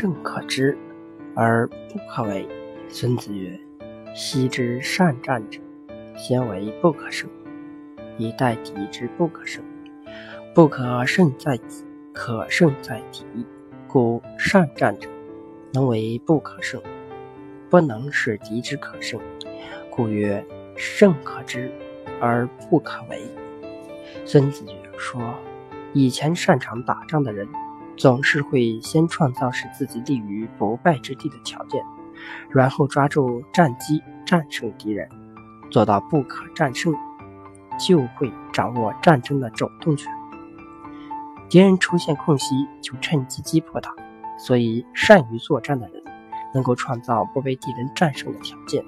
胜可知而不可为。孙子曰：“昔之善战者，先为不可胜，以待敌之不可胜。不可胜在己，可胜在敌。故善战者，能为不可胜，不能使敌之可胜。故曰：胜可知而不可为。”孙子：“说，以前擅长打仗的人。”总是会先创造使自己立于不败之地的条件，然后抓住战机战胜敌人，做到不可战胜，就会掌握战争的主动权。敌人出现空隙，就趁机击破他。所以，善于作战的人能够创造不被敌人战胜的条件，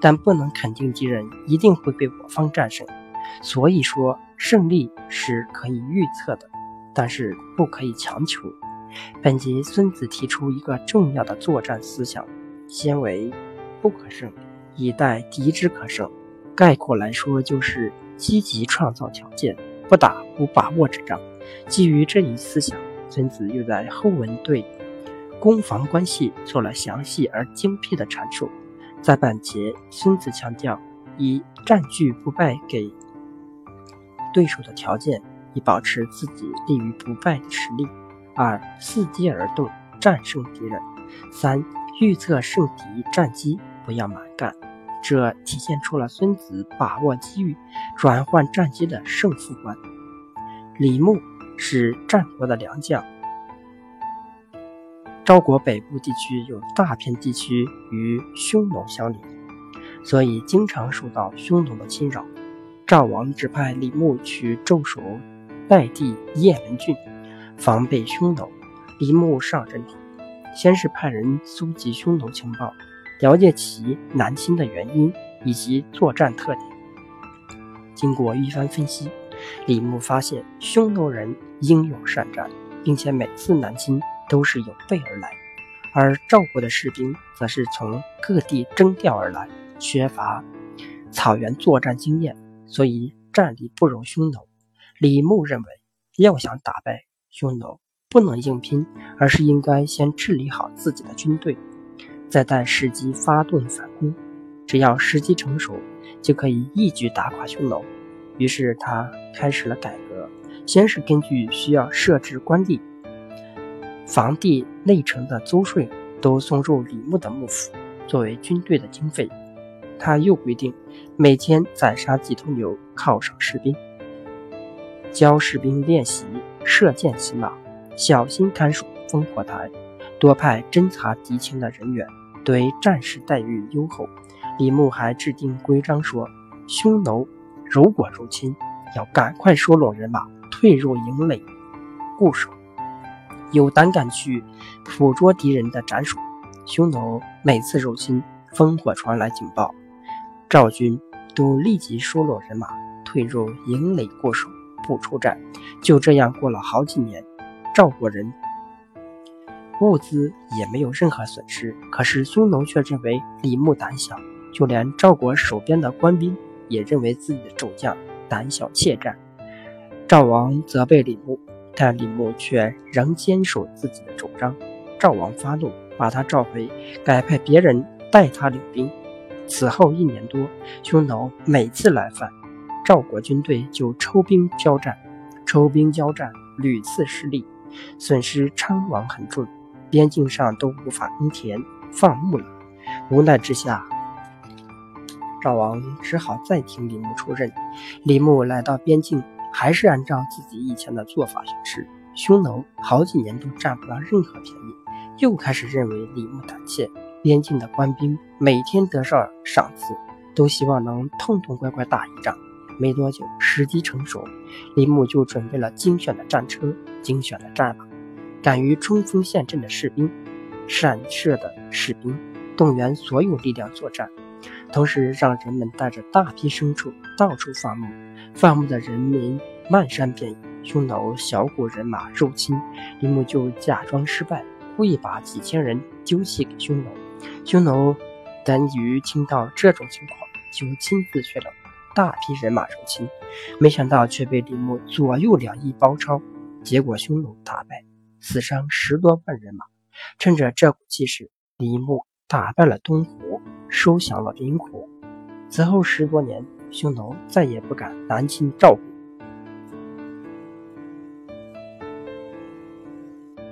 但不能肯定敌人一定会被我方战胜。所以说，胜利是可以预测的。但是不可以强求。本集孙子提出一个重要的作战思想：先为不可胜，以待敌之可胜。概括来说，就是积极创造条件，不打不把握之仗。基于这一思想，孙子又在后文对攻防关系做了详细而精辟的阐述。在本节，孙子强调以占据不败给对手的条件。以保持自己立于不败的实力。二、伺机而动，战胜敌人。三、预测胜敌战机，不要蛮干。这体现出了孙子把握机遇、转换战机的胜负观。李牧是战国的良将。赵国北部地区有大片地区与匈奴相邻，所以经常受到匈奴的侵扰。赵王指派李牧去驻守。代替雁门郡，防备匈奴。李牧上任后，先是派人搜集匈奴情报，了解其南侵的原因以及作战特点。经过一番分析，李牧发现匈奴人英勇善战，并且每次南侵都是有备而来，而赵国的士兵则是从各地征调而来，缺乏草原作战经验，所以战力不如匈奴。李牧认为，要想打败匈奴，不能硬拼，而是应该先治理好自己的军队，再待时机发动反攻。只要时机成熟，就可以一举打垮匈奴。于是他开始了改革，先是根据需要设置官吏，房地内城的租税都送入李牧的幕府，作为军队的经费。他又规定，每天宰杀几头牛犒赏士兵。教士兵练习射箭、骑马，小心看守烽火台，多派侦察敌情的人员，对战士待遇优厚。李牧还制定规章说，匈奴如果入侵，要赶快收拢人马，退入营垒固守，有胆敢去捕捉敌人的斩首。匈奴每次入侵，烽火传来警报，赵军都立即收拢人马，退入营垒固守。不出战，就这样过了好几年。赵国人物资也没有任何损失，可是匈奴却认为李牧胆小，就连赵国守边的官兵也认为自己的主将胆小怯战。赵王责备李牧，但李牧却仍坚守自己的主张。赵王发怒，把他召回，改派别人代他领兵。此后一年多，匈奴每次来犯。赵国军队就抽兵交战，抽兵交战屡次失利，损失伤亡很重，边境上都无法耕田放牧了。无奈之下，赵王只好再听李牧出任。李牧来到边境，还是按照自己以前的做法行事。匈奴好几年都占不到任何便宜，又开始认为李牧胆怯。边境的官兵每天得上赏赐，都希望能痛痛快快打一仗。没多久，时机成熟，李牧就准备了精选的战车、精选的战马，敢于冲锋陷阵的士兵、善射的士兵，动员所有力量作战，同时让人们带着大批牲畜到处放牧。放牧的人民漫山遍野，匈奴小股人马入侵，李牧就假装失败，故意把几千人丢弃给匈奴。匈奴等于听到这种情况，就亲自去了。大批人马入侵，没想到却被李牧左右两翼包抄，结果匈奴大败，死伤十多万人马。趁着这股气势，李牧打败了东胡，收降了林虎。此后十多年，匈奴再也不敢南侵赵国。